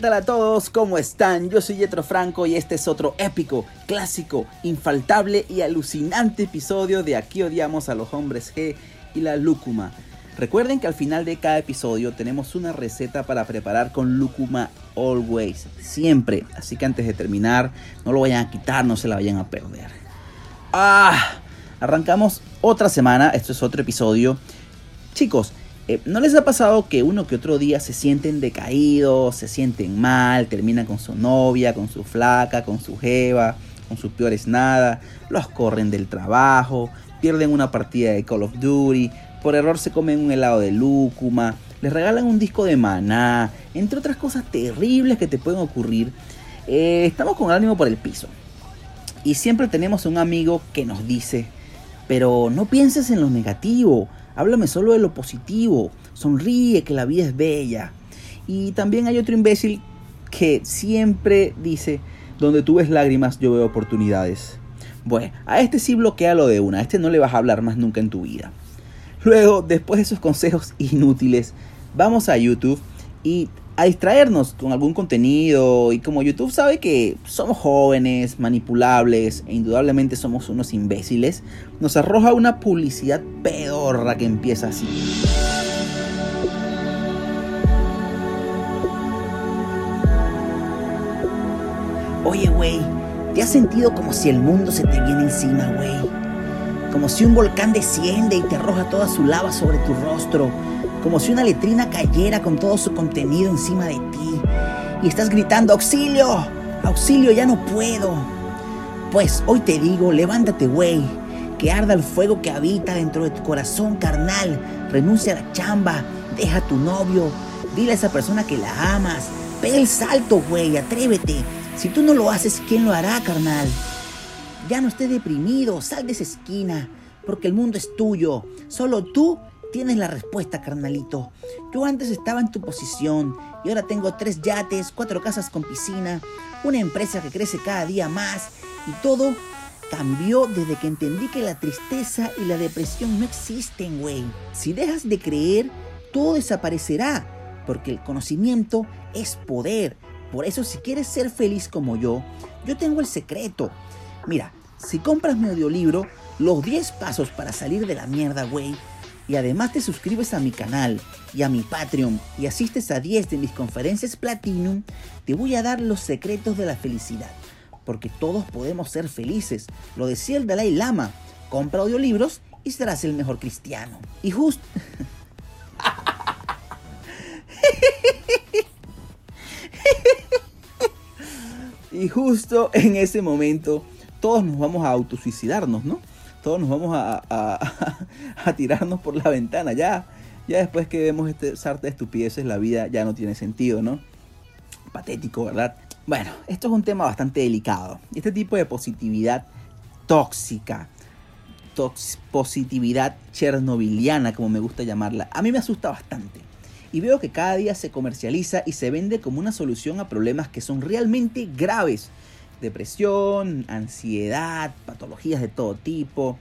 ¿qué tal a todos? ¿Cómo están? Yo soy Yetro Franco y este es otro épico, clásico, infaltable y alucinante episodio de Aquí odiamos a los hombres G y la lúcuma. Recuerden que al final de cada episodio tenemos una receta para preparar con lúcuma always, siempre. Así que antes de terminar, no lo vayan a quitar, no se la vayan a perder. Ah, arrancamos otra semana, esto es otro episodio. Chicos, eh, ¿No les ha pasado que uno que otro día se sienten decaídos, se sienten mal, terminan con su novia, con su flaca, con su jeva, con sus peores nada, los corren del trabajo, pierden una partida de Call of Duty, por error se comen un helado de lúcuma, les regalan un disco de maná, entre otras cosas terribles que te pueden ocurrir? Eh, estamos con el ánimo por el piso. Y siempre tenemos un amigo que nos dice, pero no pienses en lo negativo, Háblame solo de lo positivo. Sonríe, que la vida es bella. Y también hay otro imbécil que siempre dice, donde tú ves lágrimas, yo veo oportunidades. Bueno, a este sí bloquea de una. A este no le vas a hablar más nunca en tu vida. Luego, después de esos consejos inútiles, vamos a YouTube y a distraernos con algún contenido y como YouTube sabe que somos jóvenes, manipulables e indudablemente somos unos imbéciles, nos arroja una publicidad pedorra que empieza así. Oye, güey, ¿te has sentido como si el mundo se te viene encima, güey? Como si un volcán desciende y te arroja toda su lava sobre tu rostro como si una letrina cayera con todo su contenido encima de ti. Y estás gritando, auxilio, auxilio, ya no puedo. Pues hoy te digo, levántate, güey, que arda el fuego que habita dentro de tu corazón carnal. Renuncia a la chamba, deja a tu novio, dile a esa persona que la amas. Pega el salto, güey, atrévete. Si tú no lo haces, ¿quién lo hará, carnal? Ya no estés deprimido, sal de esa esquina, porque el mundo es tuyo. Solo tú Tienes la respuesta, carnalito. Yo antes estaba en tu posición y ahora tengo tres yates, cuatro casas con piscina, una empresa que crece cada día más y todo cambió desde que entendí que la tristeza y la depresión no existen, güey. Si dejas de creer, todo desaparecerá, porque el conocimiento es poder. Por eso si quieres ser feliz como yo, yo tengo el secreto. Mira, si compras mi audiolibro, los 10 pasos para salir de la mierda, güey, y además te suscribes a mi canal y a mi Patreon y asistes a 10 de mis conferencias Platinum, te voy a dar los secretos de la felicidad. Porque todos podemos ser felices. Lo decía el Dalai Lama. Compra audiolibros y serás el mejor cristiano. Y justo... y justo en ese momento todos nos vamos a autosuicidarnos, ¿no? Todos nos vamos a, tirarnos por la ventana. Ya, ya después que vemos este sarta de estupideces, la vida ya no tiene sentido, ¿no? Patético, ¿verdad? Bueno, esto es un tema bastante delicado. Este tipo de positividad tóxica, positividad chernobiliana, como me gusta llamarla, a mí me asusta bastante. Y veo que cada día se comercializa y se vende como una solución a problemas que son realmente graves depresión, ansiedad, patologías de todo tipo.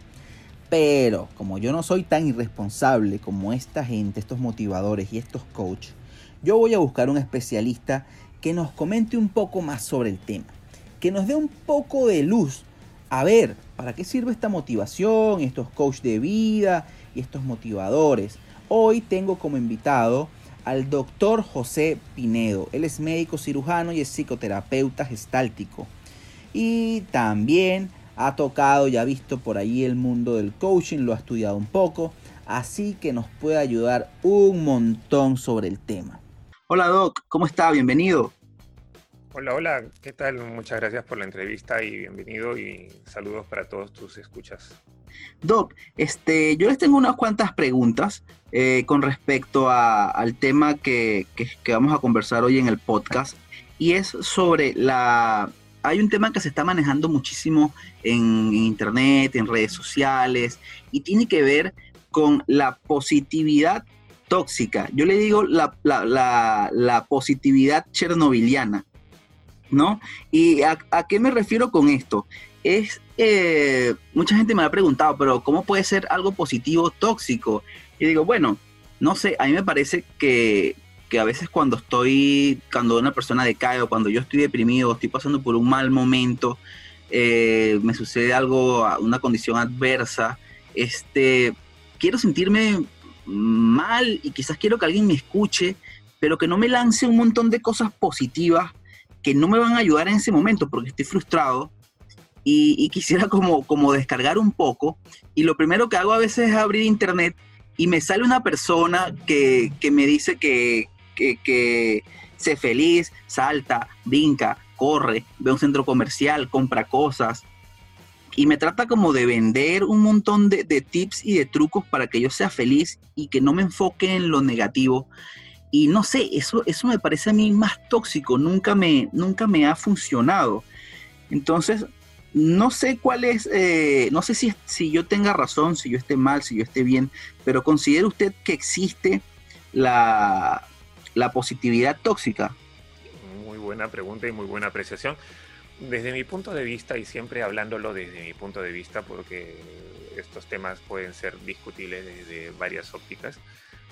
Pero como yo no soy tan irresponsable como esta gente, estos motivadores y estos coaches, yo voy a buscar un especialista que nos comente un poco más sobre el tema, que nos dé un poco de luz. A ver, ¿para qué sirve esta motivación, estos coaches de vida y estos motivadores? Hoy tengo como invitado al doctor José Pinedo. Él es médico cirujano y es psicoterapeuta gestáltico. Y también ha tocado y ha visto por ahí el mundo del coaching, lo ha estudiado un poco, así que nos puede ayudar un montón sobre el tema. Hola Doc, ¿cómo está? Bienvenido. Hola, hola, ¿qué tal? Muchas gracias por la entrevista y bienvenido y saludos para todos tus escuchas. Doc, este, yo les tengo unas cuantas preguntas eh, con respecto al tema que, que, vamos a conversar hoy en el podcast y es sobre la, hay un tema que se está manejando muchísimo en, internet, en redes sociales, y tiene que ver con la positividad tóxica. Yo le digo la, positividad chernobiliana, ¿no? ¿Y a, qué me refiero con esto? Es, eh, mucha gente me ha preguntado, pero ¿cómo puede ser algo positivo tóxico? Y digo, bueno, no sé, a mí me parece que, que a veces cuando estoy, cuando una persona decae o cuando yo estoy deprimido, estoy pasando por un mal momento, eh, me sucede algo, una condición adversa, este, quiero sentirme mal y quizás quiero que alguien me escuche, pero que no me lance un montón de cosas positivas que no me van a ayudar en ese momento porque estoy frustrado y, quisiera como, como descargar un poco. Y lo primero que hago a veces es abrir internet y me sale una persona que, que me dice que, que, que feliz, salta, brinca, corre, ve un centro comercial, compra cosas. Y me trata como de vender un montón de, de, tips y de trucos para que yo sea feliz y que no me enfoque en lo negativo. Y no sé, eso, eso me parece a mí más tóxico, nunca me, nunca me ha funcionado. Entonces, no sé cuál es, eh, no sé si, si yo tenga razón, si yo esté mal, si yo esté bien, pero ¿considera usted que existe la, la positividad tóxica? Muy buena pregunta y muy buena apreciación. Desde mi punto de vista, y siempre hablándolo desde mi punto de vista, porque estos temas pueden ser discutibles desde varias ópticas,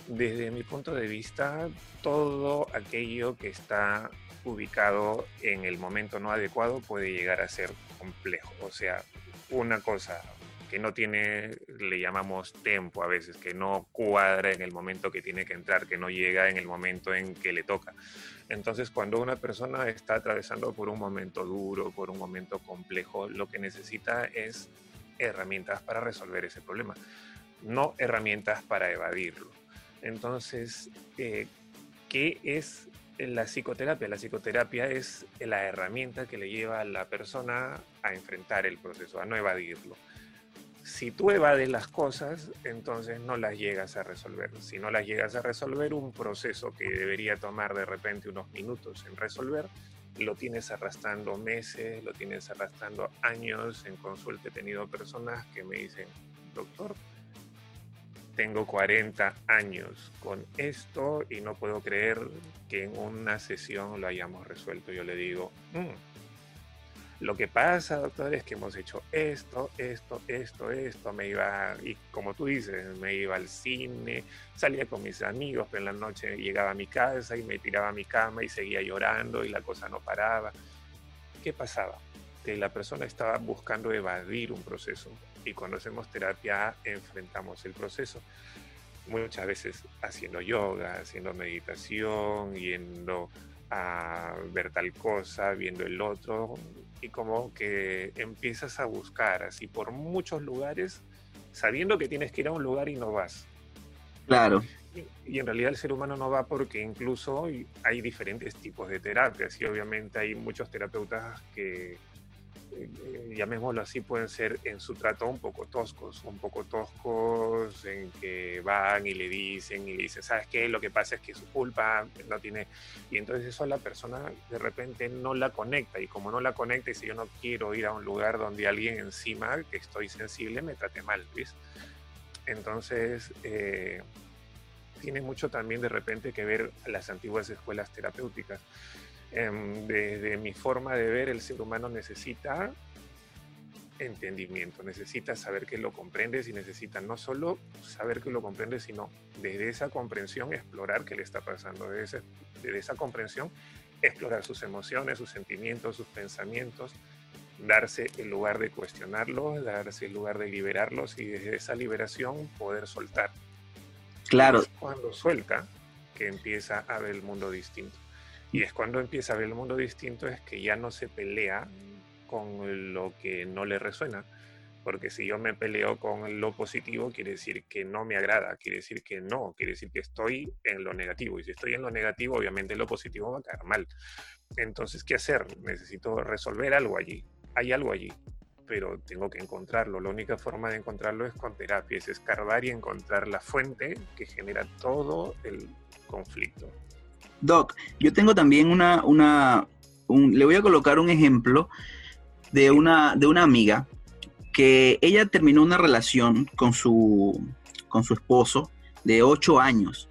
desde mi punto de vista, todo aquello que está ubicado en el momento no adecuado puede llegar a ser complejo. O sea, una cosa que no tiene, le llamamos tiempo a veces, que no cuadra en el momento que tiene que entrar, que no llega en el momento en que le toca. Entonces, cuando una persona está atravesando por un momento duro, por un momento complejo, lo que necesita es herramientas para resolver ese problema, no herramientas para evadirlo. Entonces, eh, ¿qué es la psicoterapia? La psicoterapia es la herramienta que le lleva a la persona a enfrentar el proceso, a no evadirlo. Si tú evades las cosas, entonces no las llegas a resolver. Si no las llegas a resolver, un proceso que debería tomar de repente unos minutos en resolver, lo tienes arrastrando meses, lo tienes arrastrando años. En consulta he tenido personas que me dicen, doctor, tengo 40 años con esto y no puedo creer que en una sesión lo hayamos resuelto. Yo le digo, mm, lo que pasa, doctor, es que hemos hecho esto, esto, esto, esto. Me iba, y como tú dices, me iba al cine, salía con mis amigos, pero en la noche llegaba a mi casa y me tiraba a mi cama y seguía llorando y la cosa no paraba. ¿Qué pasaba? Que la persona estaba buscando evadir un proceso y cuando hacemos terapia enfrentamos el proceso. Muchas veces haciendo yoga, haciendo meditación, yendo a ver tal cosa, viendo el otro, y como que empiezas a buscar así por muchos lugares, sabiendo que tienes que ir a un lugar y no vas. Claro. Y, y en realidad el ser humano no va porque incluso hay diferentes tipos de terapias y obviamente hay muchos terapeutas que eh, llamémoslo así, pueden ser en su trato un poco toscos, un poco toscos en que van y le dicen y le dicen, ¿sabes qué? Lo que pasa es que su culpa no tiene... Y entonces eso la persona de repente no la conecta y como no la conecta y si yo no quiero ir a un lugar donde alguien encima que estoy sensible me trate mal, ¿ves? Entonces... Eh, tiene mucho también de repente que ver las antiguas escuelas terapéuticas desde mi forma de ver, el ser humano necesita entendimiento, necesita saber que lo comprendes y necesita no solo saber que lo comprendes, sino desde esa comprensión explorar qué le está pasando, desde, desde esa comprensión explorar sus emociones, sus sentimientos, sus pensamientos, darse el lugar de cuestionarlos, darse el lugar de liberarlos y desde esa liberación poder soltar. Claro. cuando suelta que empieza a ver el mundo distinto. Y es cuando empieza a ver el mundo distinto, es que ya no se pelea con lo que no le resuena. Porque si yo me peleo con lo positivo, quiere decir que no me agrada, quiere decir que no, quiere decir que estoy en lo negativo. Y si estoy en lo negativo, obviamente lo positivo va a caer mal. Entonces, ¿qué hacer? Necesito resolver algo allí. Hay algo allí, pero tengo que encontrarlo. La única forma de encontrarlo es con terapia, es escarbar y encontrar la fuente que genera todo el conflicto. Doc, yo tengo también una, una le voy a colocar un ejemplo de una, de una amiga que ella terminó una relación con su, con su esposo de ocho años.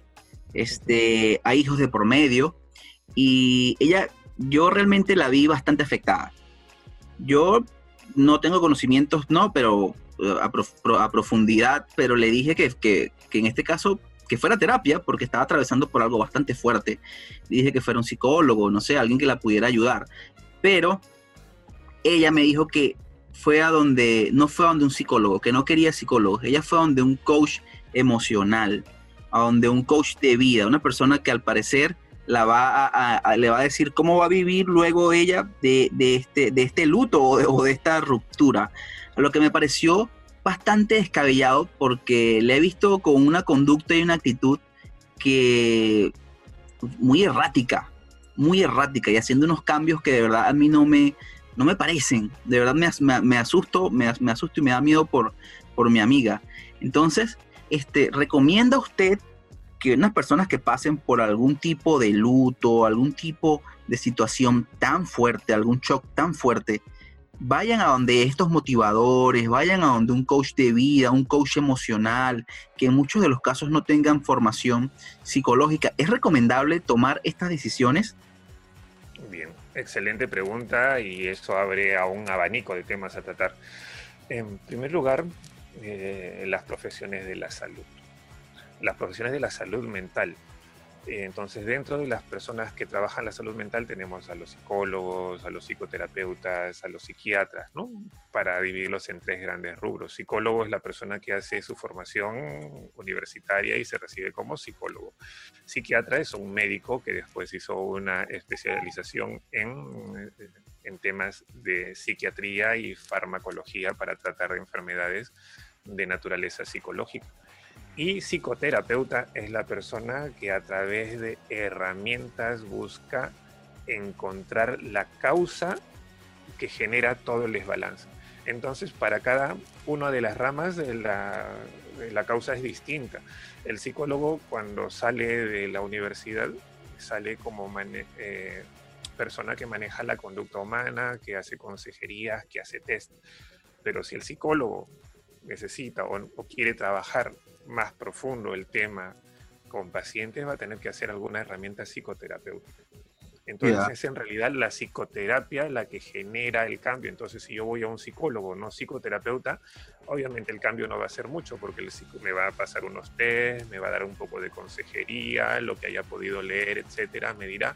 Este, hay hijos de por medio y ella, yo realmente la vi bastante afectada. Yo no tengo conocimientos, no, pero eh, a, profundidad, pero le dije que, que, que en este caso que fuera terapia porque estaba atravesando por algo bastante fuerte. Dije que fuera un psicólogo, no sé, alguien que la pudiera ayudar. Pero ella me dijo que fue a donde, no fue a donde un psicólogo, que no quería psicólogo, ella fue a donde un coach emocional, a donde un coach de vida, una persona que al parecer la va le va a decir cómo va a vivir luego ella de, este, de este luto o de, esta ruptura. Lo que me pareció bastante descabellado porque le he visto con una conducta y una actitud que muy errática, muy errática y haciendo unos cambios que de verdad a mí no me, no me parecen. De verdad me, me, asusto, me, me, asusto y me da miedo por, por mi amiga. Entonces, este, ¿recomienda usted que unas personas que pasen por algún tipo de luto, algún tipo de situación tan fuerte, algún shock tan fuerte, vayan a donde estos motivadores, vayan a donde un coach de vida, un coach emocional, que en muchos de los casos no tengan formación psicológica. ¿Es recomendable tomar estas decisiones? Bien, excelente pregunta y eso abre a un abanico de temas a tratar. En primer lugar, eh, las profesiones de la salud las profesiones de la salud mental. Entonces, dentro de las personas que trabajan la salud mental tenemos a los psicólogos, a los psicoterapeutas, a los psiquiatras, ¿no? Para dividirlos en tres grandes rubros. Psicólogo es la persona que hace su formación universitaria y se recibe como psicólogo. Psiquiatra es un médico que después hizo una especialización en, en temas de psiquiatría y farmacología para tratar de enfermedades de naturaleza psicológica. Y psicoterapeuta es la persona que a través de herramientas busca encontrar la causa que genera todo el desbalance. Entonces, para cada una de las ramas de la, causa es distinta. El psicólogo cuando sale de la universidad sale como eh, persona que maneja la conducta humana, que hace consejerías, que hace test. Pero si el psicólogo necesita o quiere trabajar más profundo el tema con pacientes, va a tener que hacer alguna herramienta psicoterapéutica. Entonces es en realidad la psicoterapia la que genera el cambio. Entonces si yo voy a un psicólogo, no psicoterapeuta, obviamente el cambio no va a ser mucho porque el psico me va a pasar unos test, me va a dar un poco de consejería, lo que haya podido leer, etcétera, me dirá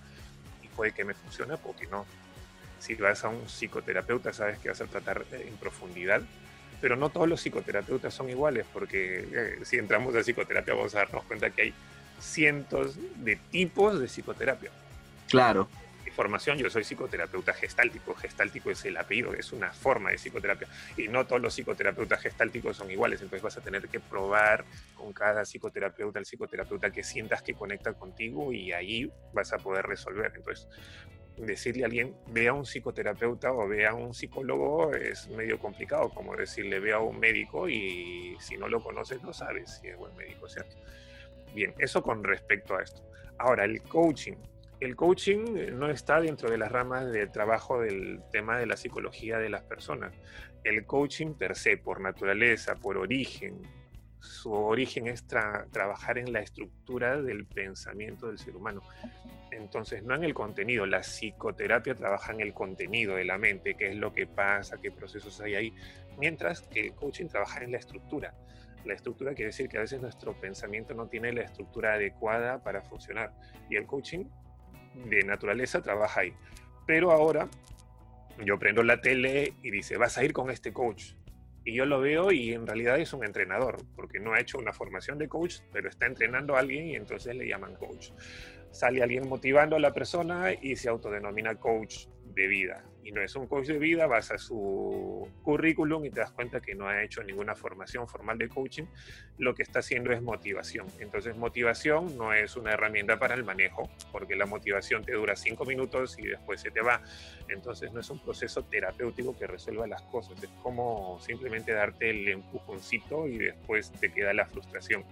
y puede que me funcione, porque no. Si vas a un psicoterapeuta sabes que vas a tratar en profundidad pero no todos los psicoterapeutas son iguales, porque eh, si entramos a psicoterapia vamos a darnos cuenta que hay cientos de tipos de psicoterapia. Claro. Mi formación, yo soy psicoterapeuta gestáltico. Gestáltico es el apellido, es una forma de psicoterapia. Y no todos los psicoterapeutas gestálticos son iguales, entonces vas a tener que probar con cada psicoterapeuta, el psicoterapeuta que sientas que conecta contigo y ahí vas a poder resolver. Entonces, decirle a alguien, vea a un psicoterapeuta o vea a un psicólogo es medio complicado, como decirle, vea a un médico y si no lo conoces no sabes si es buen médico, ¿cierto? Bien, eso con respecto a esto. Ahora, el coaching. El coaching no está dentro de las ramas de trabajo del tema de la psicología de las personas. El coaching per se, por naturaleza, por origen, su origen es trabajar en la estructura del pensamiento del ser humano. Entonces, no en el contenido, la psicoterapia trabaja en el contenido de la mente, qué es lo que pasa, qué procesos hay ahí, mientras que el coaching trabaja en la estructura. La estructura quiere decir que a veces nuestro pensamiento no tiene la estructura adecuada para funcionar y el coaching de naturaleza trabaja ahí. Pero ahora yo prendo la tele y dice, vas a ir con este coach. Y yo lo veo y en realidad es un entrenador, porque no ha hecho una formación de coach, pero está entrenando a alguien y entonces le llaman coach. Sale alguien motivando a la persona y se autodenomina coach de vida. Y no es un coach de vida, vas a su currículum y te das cuenta que no ha hecho ninguna formación formal de coaching, lo que está haciendo es motivación. Entonces motivación no es una herramienta para el manejo, porque la motivación te dura cinco minutos y después se te va. Entonces no es un proceso terapéutico que resuelva las cosas, es como simplemente darte el empujoncito y después te queda la frustración.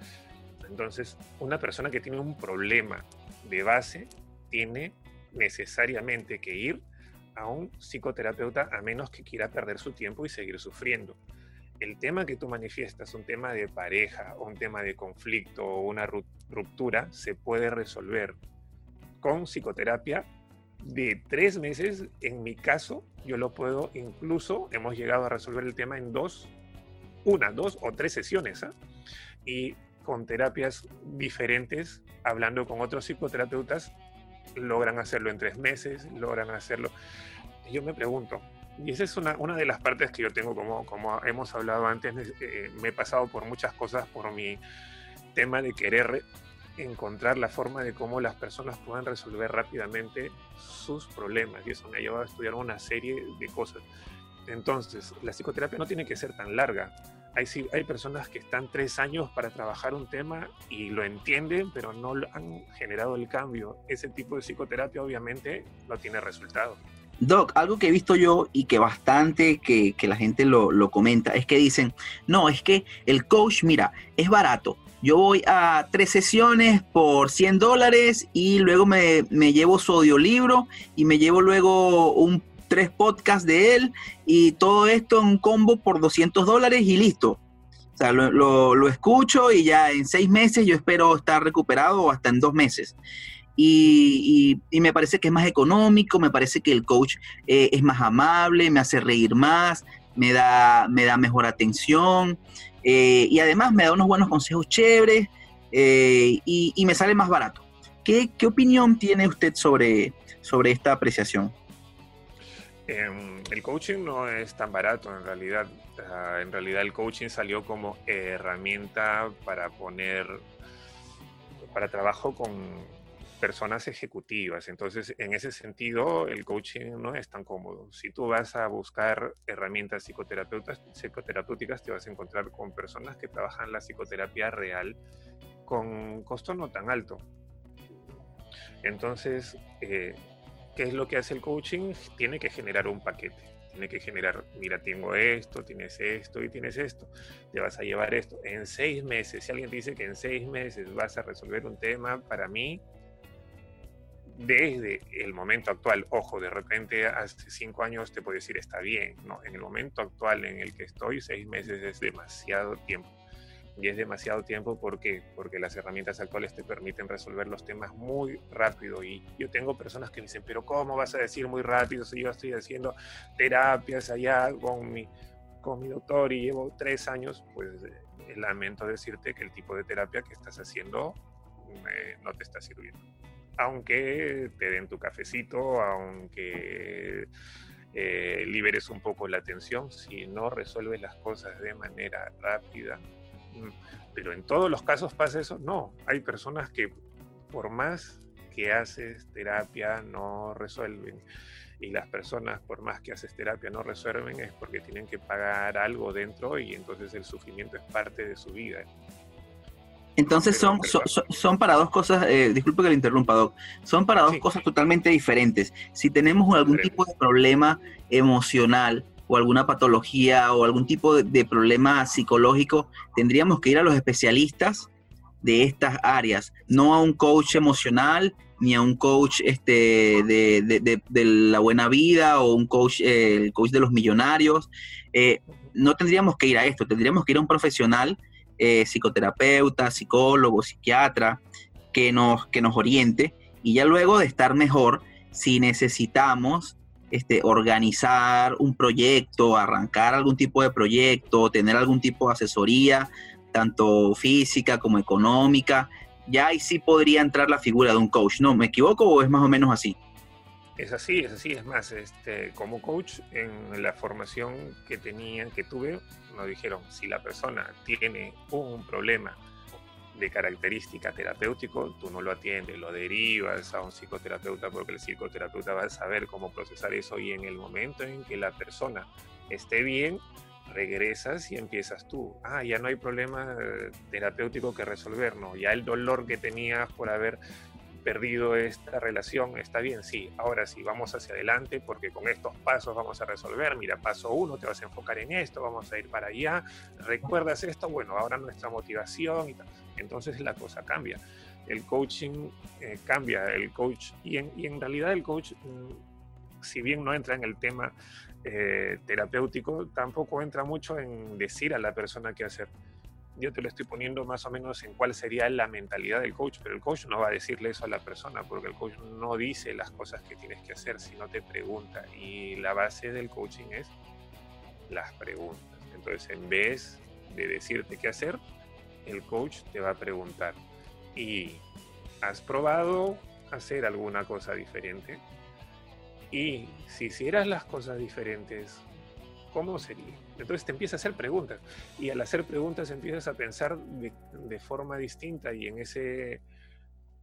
Entonces, una persona que tiene un problema de base tiene necesariamente que ir a un psicoterapeuta a menos que quiera perder su tiempo y seguir sufriendo. El tema que tú manifiestas, un tema de pareja un tema de conflicto o una ruptura, se puede resolver con psicoterapia de tres meses. En mi caso, yo lo puedo incluso, hemos llegado a resolver el tema en dos, una, dos o tres sesiones. ¿ah? Y con terapias diferentes, hablando con otros psicoterapeutas, logran hacerlo en tres meses, logran hacerlo. Yo me pregunto, y esa es una, una de las partes que yo tengo, como, como hemos hablado antes, eh, me he pasado por muchas cosas por mi tema de querer encontrar la forma de cómo las personas puedan resolver rápidamente sus problemas. Y eso me ha llevado a estudiar una serie de cosas. Entonces, la psicoterapia no tiene que ser tan larga. Hay, hay personas que están tres años para trabajar un tema y lo entienden, pero no han generado el cambio. Ese tipo de psicoterapia obviamente no tiene resultado. Doc, algo que he visto yo y que bastante que, la gente lo, lo, comenta es que dicen, no, es que el coach, mira, es barato, yo voy a tres sesiones por 100 dólares y luego me, llevo su audiolibro y me llevo luego un tres podcasts de él y todo esto en combo por 200 dólares y listo. O sea, lo, escucho y ya en seis meses yo espero estar recuperado o hasta en dos meses. Y, me parece que es más económico, me parece que el coach eh, es más amable, me hace reír más, me da, me da mejor atención. Eh, y además me da unos buenos consejos chéveres eh, y, me sale más barato. ¿Qué, opinión tiene usted sobre, sobre esta apreciación? Em, el coaching no es tan barato en realidad. Ah, en realidad el coaching salió como herramienta para poner, para trabajo con, personas ejecutivas. Entonces, en ese sentido, el coaching no es tan cómodo. Si tú vas a buscar herramientas psicoterapeutas, psicoterapéuticas, te vas a encontrar con personas que trabajan la psicoterapia real con costo no tan alto. Entonces, eh, ¿qué es lo que hace el coaching? Tiene que generar un paquete. Tiene que generar, mira, tengo esto, tienes esto y tienes esto. Te vas a llevar esto. En seis meses, si alguien dice que en seis meses vas a resolver un tema, para mí desde el momento actual, ojo, de repente hace cinco años te puedo decir está bien, no, en el momento actual en el que estoy, seis meses es demasiado tiempo. Y es demasiado tiempo porque, porque las herramientas actuales te permiten resolver los temas muy rápido. Y yo tengo personas que me dicen, pero ¿cómo vas a decir muy rápido si yo estoy haciendo terapias allá con mi, con mi doctor y llevo tres años? Pues eh, lamento decirte que el tipo de terapia que estás haciendo eh, no te está sirviendo aunque te den tu cafecito, aunque eh, liberes un poco la tensión, si no resuelves las cosas de manera rápida. Pero en todos los casos pasa eso, no. Hay personas que por más que haces terapia no resuelven. Y las personas, por más que haces terapia, no resuelven es porque tienen que pagar algo dentro y entonces el sufrimiento es parte de su vida. Entonces son, son, para dos cosas, eh, disculpe que le interrumpa, Doc, son para dos cosas totalmente diferentes. Si tenemos algún tipo de problema emocional o alguna patología o algún tipo de, problema psicológico, tendríamos que ir a los especialistas de estas áreas, no a un coach emocional ni a un coach este, de, la buena vida o un coach, eh, el coach de los millonarios. Eh, no tendríamos que ir a esto, tendríamos que ir a un profesional eh, psicoterapeuta, psicólogo, psiquiatra, que nos, que nos oriente y ya luego de estar mejor, si necesitamos este, organizar un proyecto, arrancar algún tipo de proyecto, tener algún tipo de asesoría, tanto física como económica, ya ahí sí podría entrar la figura de un coach. ¿No? ¿Me equivoco o es más o menos así? Es así, es así. Es más, este, como coach, en la formación que tenían, que tuve, nos dijeron, si la persona tiene un problema de característica terapéutico, tú no lo atiendes, lo derivas a un psicoterapeuta porque el psicoterapeuta va a saber cómo procesar eso y en el momento en que la persona esté bien, regresas y empiezas tú. Ah, ya no hay problema eh, terapéutico que resolver, no, ya el dolor que tenías por haber perdido esta relación, está bien, sí, ahora sí, vamos hacia adelante porque con estos pasos vamos a resolver, mira, paso uno, te vas a enfocar en esto, vamos a ir para allá, recuerdas esto, bueno, ahora nuestra motivación y tal. Entonces la cosa cambia, el coaching eh, cambia, el coach, y en, realidad el coach, mm, si bien no entra en el tema eh, terapéutico, tampoco entra mucho en decir a la persona qué hacer yo te lo estoy poniendo más o menos en cuál sería la mentalidad del coach, pero el coach no va a decirle eso a la persona, porque el coach no dice las cosas que tienes que hacer, sino te pregunta. Y la base del coaching es las preguntas. Entonces, en vez de decirte qué hacer, el coach te va a preguntar, ¿y has probado hacer alguna cosa diferente? Y si hicieras las cosas diferentes, ¿cómo sería? Entonces te empieza a hacer preguntas y al hacer preguntas empiezas a pensar de, forma distinta y en ese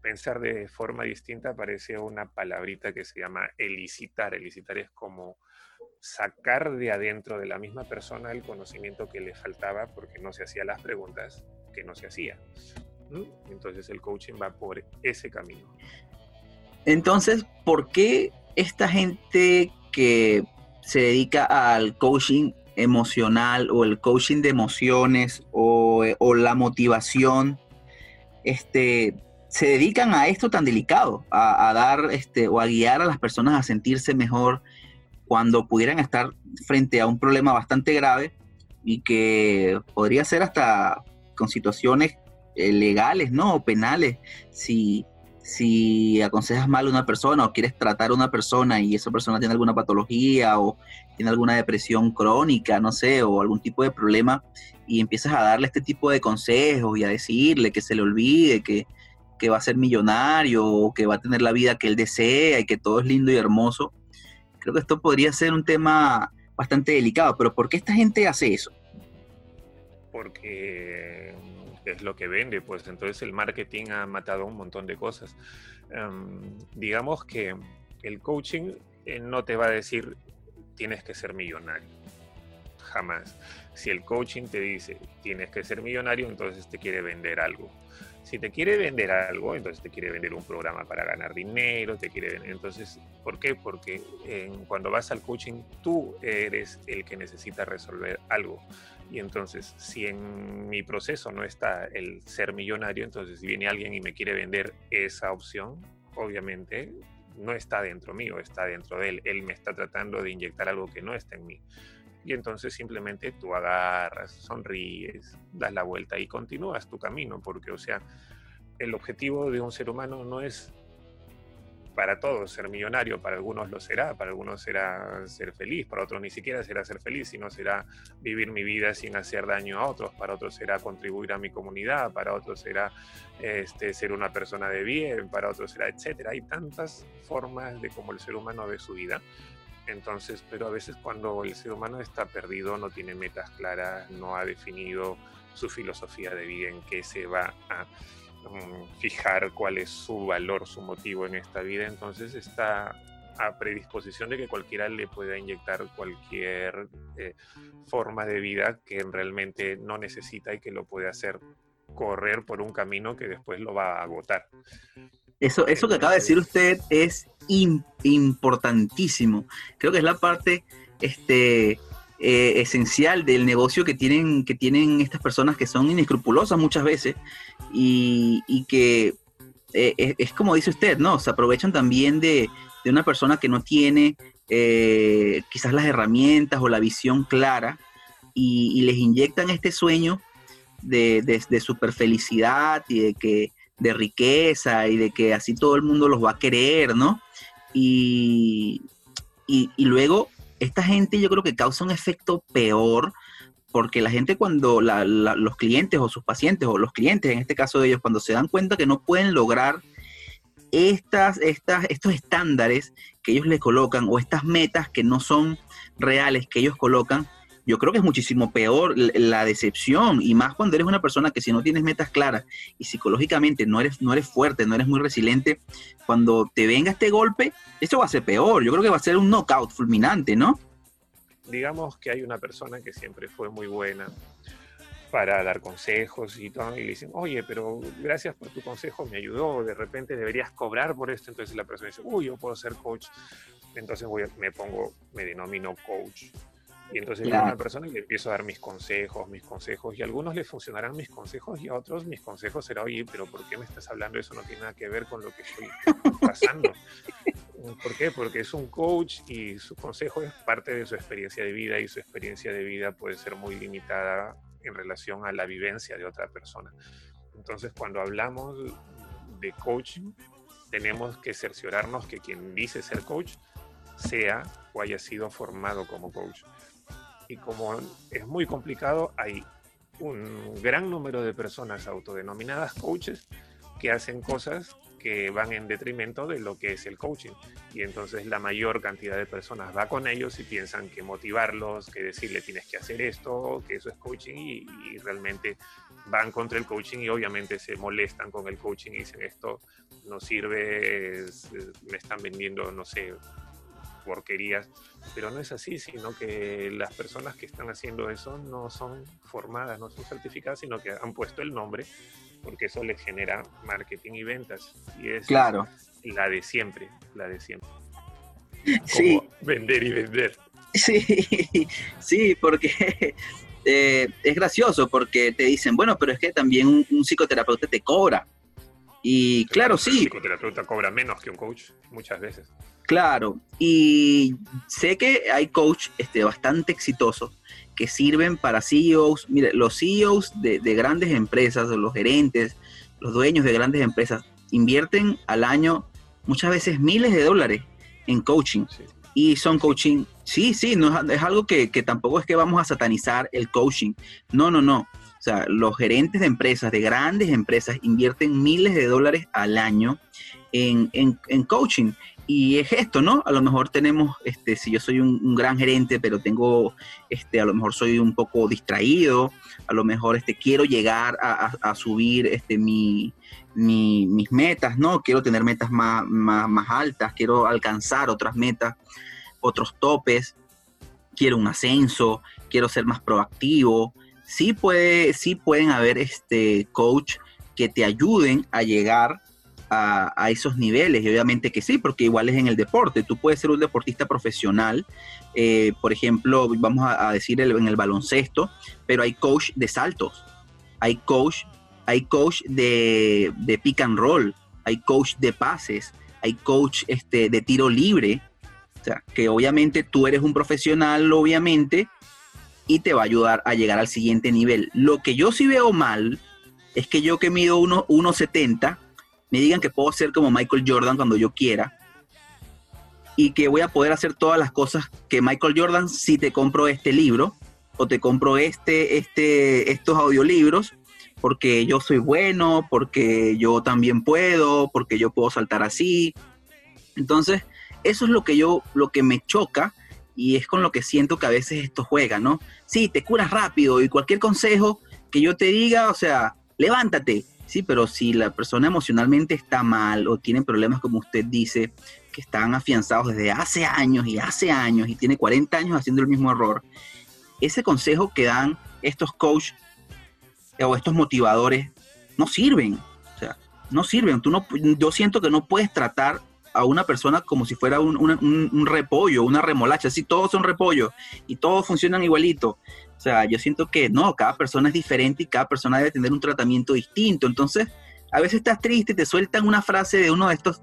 pensar de forma distinta aparece una palabrita que se llama elicitar. Elicitar es como sacar de adentro de la misma persona el conocimiento que le faltaba porque no se hacía las preguntas que no se hacía. Entonces el coaching va por ese camino. Entonces, ¿por qué esta gente que se dedica al coaching emocional o el coaching de emociones o, la motivación, este, se dedican a esto tan delicado, a, dar este, o a guiar a las personas a sentirse mejor cuando pudieran estar frente a un problema bastante grave y que podría ser hasta con situaciones eh, legales, ¿no? O penales, si, si aconsejas mal a una persona o quieres tratar a una persona y esa persona tiene alguna patología o tiene alguna depresión crónica, no sé, o algún tipo de problema, y empiezas a darle este tipo de consejos y a decirle que se le olvide, que, que va a ser millonario o que va a tener la vida que él desea y que todo es lindo y hermoso, creo que esto podría ser un tema bastante delicado. Pero ¿por qué esta gente hace eso? Porque es lo que vende, pues entonces el marketing ha matado un montón de cosas. Em, digamos que el coaching eh, no te va a decir tienes que ser millonario. Jamás. Si el coaching te dice tienes que ser millonario, entonces te quiere vender algo. Si te quiere vender algo, entonces te quiere vender un programa para ganar dinero, te quiere. Entonces, ¿por qué? Porque cuando vas al coaching, tú eres el que necesita resolver algo. Y entonces, si en mi proceso no está el ser millonario, entonces si viene alguien y me quiere vender esa opción, obviamente no está dentro mío, está dentro de él. Él me está tratando de inyectar algo que no está en mí. Y entonces simplemente tú agarras, sonríes, das la vuelta y continúas tu camino, porque, o sea, el objetivo de un ser humano no es para todos ser millonario, para algunos lo será, para algunos será ser feliz, para otros ni siquiera será ser feliz, sino será vivir mi vida sin hacer daño a otros, para otros será contribuir a mi comunidad, para otros será este, ser una persona de bien, para otros será etcétera. Hay tantas formas de cómo el ser humano ve su vida. Entonces, pero a veces cuando el ser humano está perdido, no tiene metas claras, no ha definido su filosofía de vida, en qué se va a fijar cuál es su valor, su motivo en esta vida, entonces está a predisposición de que cualquiera le pueda inyectar cualquier eh, forma de vida que realmente no necesita y que lo puede hacer correr por un camino que después lo va a agotar. Eso, eso que acaba de decir usted es importantísimo. Creo que es la parte este, eh, esencial del negocio que tienen, que tienen estas personas que son inescrupulosas muchas veces y, que eh, es, como dice usted, ¿no? Se aprovechan también de, una persona que no tiene eh, quizás las herramientas o la visión clara y, les inyectan este sueño de, de, super felicidad y de que de riqueza y de que así todo el mundo los va a querer, ¿no? y, y luego esta gente yo creo que causa un efecto peor porque la gente cuando los clientes o sus pacientes o los clientes en este caso de ellos cuando se dan cuenta que no pueden lograr estas, estas, estos estándares que ellos le colocan o estas metas que no son reales que ellos colocan, yo creo que es muchísimo peor la decepción y más cuando eres una persona que si no tienes metas claras y psicológicamente no eres, no eres fuerte, no eres muy resiliente, cuando te venga este golpe, esto va a ser peor. Yo creo que va a ser un knockout fulminante, ¿no? Digamos que hay una persona que siempre fue muy buena para dar consejos y todo, y le dicen, oye, pero gracias por tu consejo, me ayudó, de repente deberías cobrar por esto, entonces la persona dice, uy, yo puedo ser coach, entonces voy, me pongo, me denomino coach, y entonces yo a una persona y le empiezo a dar mis consejos, mis consejos, y a algunos les funcionarán mis consejos y a otros mis consejos será, oye, pero ¿por qué me estás hablando? Eso no tiene nada que ver con lo que estoy pasando. ¿Por qué? Porque es un coach y su consejo es parte de su experiencia de vida y su experiencia de vida puede ser muy limitada en relación a la vivencia de otra persona. Entonces, cuando hablamos de coaching, tenemos que cerciorarnos que quien dice ser coach sea o haya sido formado como coach y como es muy complicado, hay un gran número de personas autodenominadas coaches que hacen cosas que van en detrimento de lo que es el coaching. Y entonces la mayor cantidad de personas va con ellos y piensan que motivarlos, que decirle tienes que hacer esto, que eso es coaching y, y realmente van contra el coaching y obviamente se molestan con el coaching y dicen esto no sirve, me están vendiendo, no sé, porquerías, pero no es así, sino que las personas que están haciendo eso no son formadas, no son certificadas, sino que han puesto el nombre porque eso les genera marketing y ventas. Y es claro. la de siempre, la de siempre. sí. Vender y vender. Sí, sí, porque eh, es gracioso, porque te dicen, bueno, pero es que también un psicoterapeuta te cobra. Y claro, sí. Psicoterapeuta cobra menos que un coach muchas veces. Claro, y sé que hay coach este, bastante exitosos que sirven para CEOs. Mire, los CEOs de, grandes empresas, los gerentes, los dueños de grandes empresas, invierten al año muchas veces miles de dólares en coaching. Y son coaching, sí, sí, no, es algo que, que tampoco es que vamos a satanizar el coaching. No, no, no sea, los gerentes de empresas, de grandes empresas, invierten miles de dólares al año en, coaching. Y es esto, ¿no? A lo mejor tenemos, este, si yo soy un, gran gerente, pero tengo, este, a lo mejor soy un poco distraído, a lo mejor este, quiero llegar a, subir este, mi, mis metas, ¿no? Quiero tener metas más, más altas, quiero alcanzar otras metas, otros topes, quiero un ascenso, quiero ser más proactivo, sí, puede, sí pueden haber este coach que te ayuden a llegar a, esos niveles. Y obviamente que sí, porque igual es en el deporte. Tú puedes ser un deportista profesional, eh, por ejemplo, vamos a, decir en el baloncesto, pero hay coach de saltos, hay coach, hay coach de, de pick and roll, hay coach de pases, hay coach este, de tiro libre. O sea, que obviamente tú eres un profesional, obviamente, y te va a ayudar a llegar al siguiente nivel. Lo que yo sí veo mal es que yo que mido 1,70 me digan que puedo ser como Michael Jordan cuando yo quiera y que voy a poder hacer todas las cosas que Michael Jordan si te compro este libro o te compro este, este, estos audiolibros porque yo soy bueno, porque yo también puedo, porque yo puedo saltar así. Entonces, eso es lo que yo, lo que me choca y es con lo que siento que a veces esto juega, ¿no? Sí, te curas rápido y cualquier consejo que yo te diga, o sea, levántate, sí, pero si la persona emocionalmente está mal o tiene problemas como usted dice, que están afianzados desde hace años y hace años y tiene 40 años haciendo el mismo error, ese consejo que dan estos coaches o estos motivadores no sirven, o sea, no sirven. Tú no, yo siento que no puedes tratar a una persona como si fuera un, repollo, una remolacha, así todos son repollos y todos funcionan igualito. O sea, yo siento que no, cada persona es diferente y cada persona debe tener un tratamiento distinto. Entonces, a veces estás triste, te sueltan una frase de uno de estos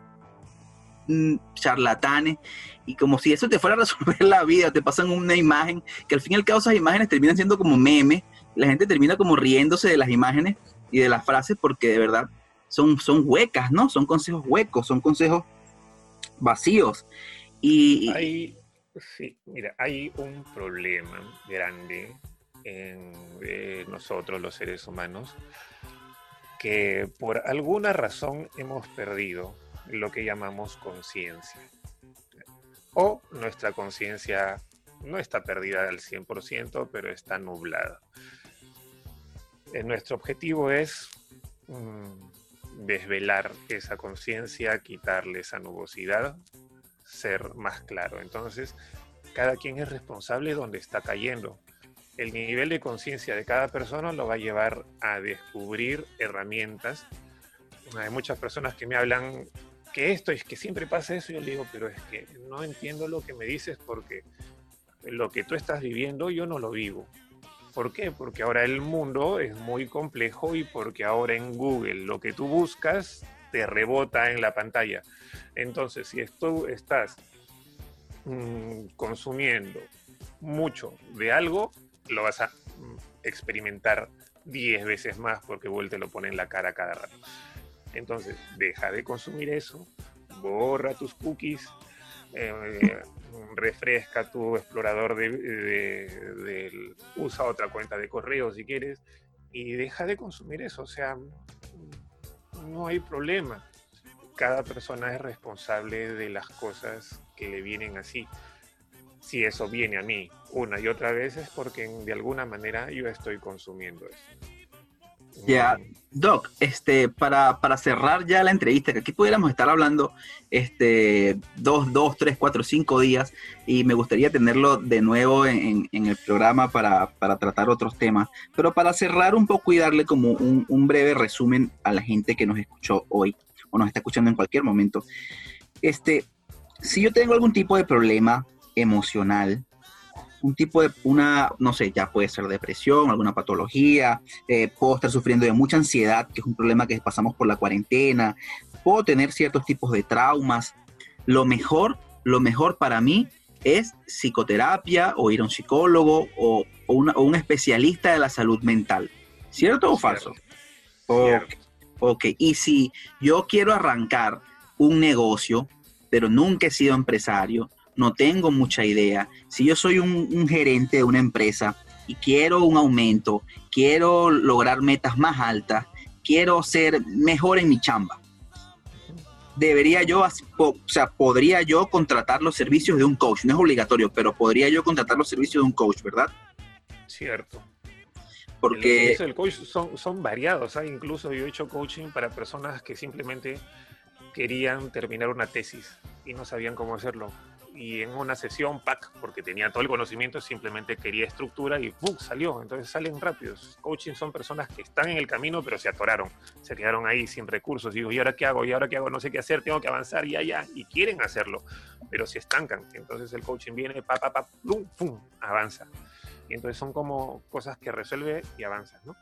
mm, charlatanes y como si eso te fuera a resolver la vida, te pasan una imagen, que al fin y al cabo esas imágenes terminan siendo como memes, la gente termina como riéndose de las imágenes y de las frases porque de verdad son, son huecas, ¿no? Son consejos huecos, son consejos vacíos. Y, hay, sí, mira, hay un problema grande en eh, nosotros los seres humanos que por alguna razón hemos perdido lo que llamamos conciencia. O nuestra conciencia no está perdida al 100%, pero está nublada. Eh, nuestro objetivo es mm, desvelar esa conciencia, quitarle esa nubosidad, ser más claro. Entonces, cada quien es responsable donde está cayendo. El nivel de conciencia de cada persona lo va a llevar a descubrir herramientas. Hay muchas personas que me hablan que esto es que siempre pasa eso. Yo le digo, pero es que no entiendo lo que me dices porque lo que tú estás viviendo yo no lo vivo. ¿Por qué? Porque ahora el mundo es muy complejo y porque ahora en Google lo que tú buscas te rebota en la pantalla. Entonces, si tú estás mm, consumiendo mucho de algo, lo vas a mm, experimentar 10 veces más porque Google te lo pone en la cara cada rato. Entonces, deja de consumir eso, borra tus cookies, eh, refresca tu explorador de, usa otra cuenta de correo si quieres y deja de consumir eso. O sea, no hay problema. Cada persona es responsable de las cosas que le vienen así. Si eso viene a mí una y otra vez es porque de alguna manera yo estoy consumiendo eso. Ya, Doc, este, para, para, cerrar ya la entrevista, que aquí pudiéramos estar hablando este, dos, dos, tres, cuatro, cinco días, y me gustaría tenerlo de nuevo en, en el programa para, para, tratar otros temas, pero para cerrar un poco y darle como un, un, breve resumen a la gente que nos escuchó hoy o nos está escuchando en cualquier momento. Este, si yo tengo algún tipo de problema emocional, un tipo de, una, no sé, ya puede ser depresión, alguna patología, eh, puedo estar sufriendo de mucha ansiedad, que es un problema que pasamos por la cuarentena, puedo tener ciertos tipos de traumas. Lo mejor, lo mejor para mí es psicoterapia o ir a un psicólogo o, un especialista de la salud mental. ¿Cierto o falso? ok, y si yo quiero arrancar un negocio, pero nunca he sido empresario, no tengo mucha idea. Si yo soy un, gerente de una empresa y quiero un aumento, quiero lograr metas más altas, quiero ser mejor en mi chamba, debería yo, o sea, podría yo contratar los servicios de un coach. No es obligatorio, pero podría yo contratar los servicios de un coach, ¿verdad? Cierto. Porque... Los del coach son, son variados. ¿ah? Incluso yo he hecho coaching para personas que simplemente querían terminar una tesis y no sabían cómo hacerlo y en una sesión PAC, porque tenía todo el conocimiento, simplemente quería estructura y ¡pum! salió. Entonces salen rápidos. Coaching son personas que están en el camino, pero se atoraron, se quedaron ahí sin recursos. Digo, ¿y ahora qué hago? ¿Y ahora qué hago? No sé qué hacer, tengo que avanzar y allá. Y quieren hacerlo, pero se estancan. Entonces el coaching viene, pa, pa, pa, ¡pum! ¡pum! avanza. Y entonces son como cosas que resuelve y avanza, ¿no?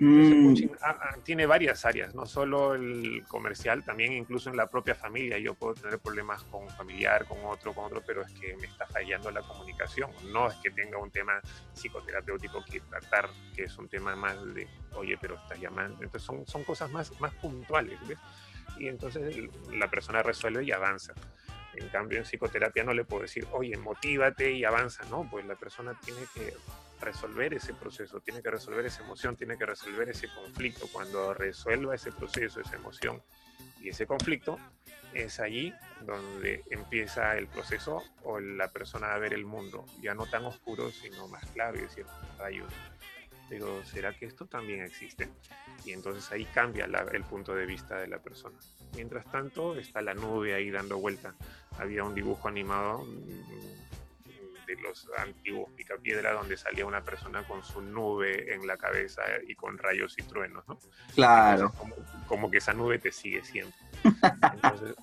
Mm. Ah, ah, tiene varias áreas, no solo el comercial, también incluso en la propia familia. Yo puedo tener problemas con un familiar, con otro, con otro, pero es que me está fallando la comunicación. No es que tenga un tema psicoterapéutico que tratar, que es un tema más de, oye, pero estás llamando. Entonces son, son cosas más, más puntuales, ¿ves? Y entonces la persona resuelve y avanza. En cambio, en psicoterapia no le puedo decir, oye, motívate y avanza. No, pues la persona tiene que resolver ese proceso, tiene que resolver esa emoción, tiene que resolver ese conflicto. Cuando resuelva ese proceso, esa emoción y ese conflicto, es allí donde empieza el proceso o la persona a ver el mundo, ya no tan oscuro, sino más claro y decir, rayos, pero ¿será que esto también existe? Y entonces ahí cambia el punto de vista de la persona. Mientras tanto, está la nube ahí dando vuelta. Había un dibujo animado de los antiguos picapiedra donde salía una persona con su nube en la cabeza y con rayos y truenos, ¿no? Claro. como, que esa nube te sigue siempre.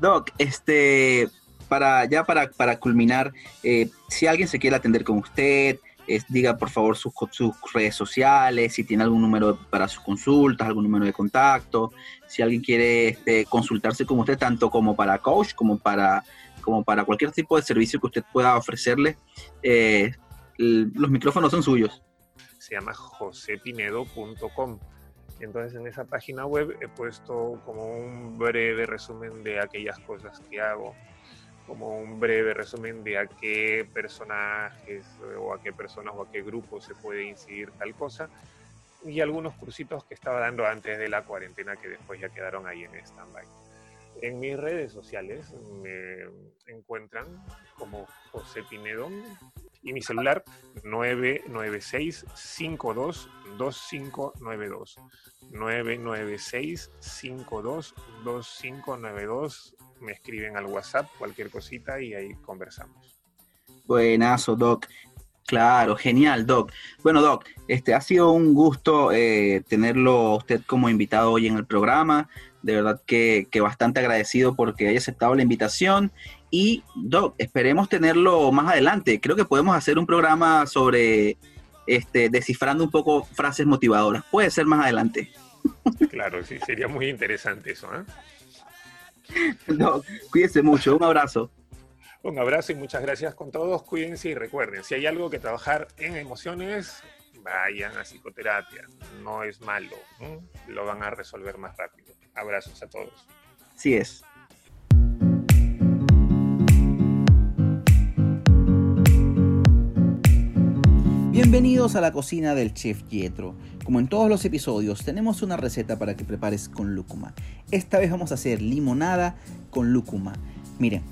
Doc, este, para ya para, para culminar, eh, si alguien se quiere atender con usted, diga por favor sus, sus, redes sociales, si tiene algún número para sus consultas, algún número de contacto, si alguien quiere este, consultarse con usted tanto como para coach como para como para cualquier tipo de servicio que usted pueda ofrecerle, eh, los micrófonos son suyos. Se llama josepinedo.com. Entonces en esa página web he puesto como un breve resumen de aquellas cosas que hago, como un breve resumen de a qué personajes o a qué personas o a qué grupos se puede incidir tal cosa y algunos cursitos que estaba dando antes de la cuarentena que después ya quedaron ahí en stand-by. En mis redes sociales me encuentran como José Pinedo y mi celular 996-522592. 996-522592. Me escriben al WhatsApp cualquier cosita y ahí conversamos. Buenazo, Doc. Claro, genial, Doc. Bueno, Doc, este ha sido un gusto eh, tenerlo usted como invitado hoy en el programa de verdad que, bastante agradecido porque haya aceptado la invitación. Y, Doc, esperemos tenerlo más adelante. Creo que podemos hacer un programa sobre este, descifrando un poco frases motivadoras. Puede ser más adelante. Claro, sí, sería muy interesante eso. ¿eh? Doc, cuídense mucho. Un abrazo. Un abrazo y muchas gracias con todos. Cuídense y recuerden, si hay algo que trabajar en emociones, vayan a psicoterapia. No es malo, lo van a resolver más rápido. Abrazos a todos. Así es. Bienvenidos a la cocina del chef Yetro. Como en todos los episodios, tenemos una receta para que prepares con lúcuma. Esta vez vamos a hacer limonada con lúcuma. Miren,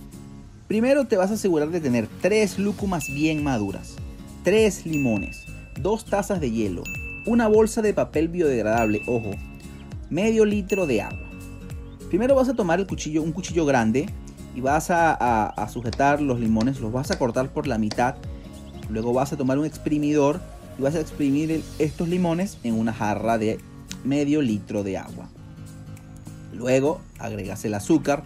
primero te vas a asegurar de tener tres lúcumas bien maduras, tres limones, dos tazas de hielo, una bolsa de papel biodegradable, ojo, medio litro de agua. Primero vas a tomar el cuchillo, un cuchillo grande y vas a, sujetar los limones, los vas a cortar por la mitad. Luego vas a tomar un exprimidor y vas a exprimir estos limones en una jarra de medio litro de agua. Luego agregas el azúcar.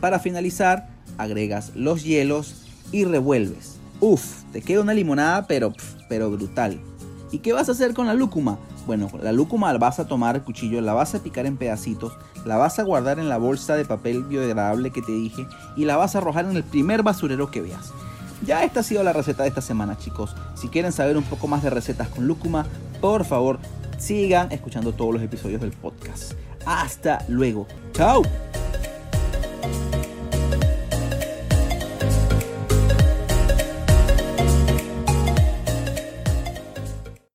Para finalizar, agregas los hielos y revuelves. Uf, te queda una limonada pero, pero brutal. ¿Y qué vas a hacer con la lúcuma? Bueno, la lúcuma la vas a tomar el cuchillo, la vas a picar en pedacitos, la vas a guardar en la bolsa de papel biodegradable que te dije y la vas a arrojar en el primer basurero que veas. Ya esta ha sido la receta de esta semana, chicos. Si quieren saber un poco más de recetas con lúcuma, por favor, sigan escuchando todos los episodios del podcast. Hasta luego. Chao.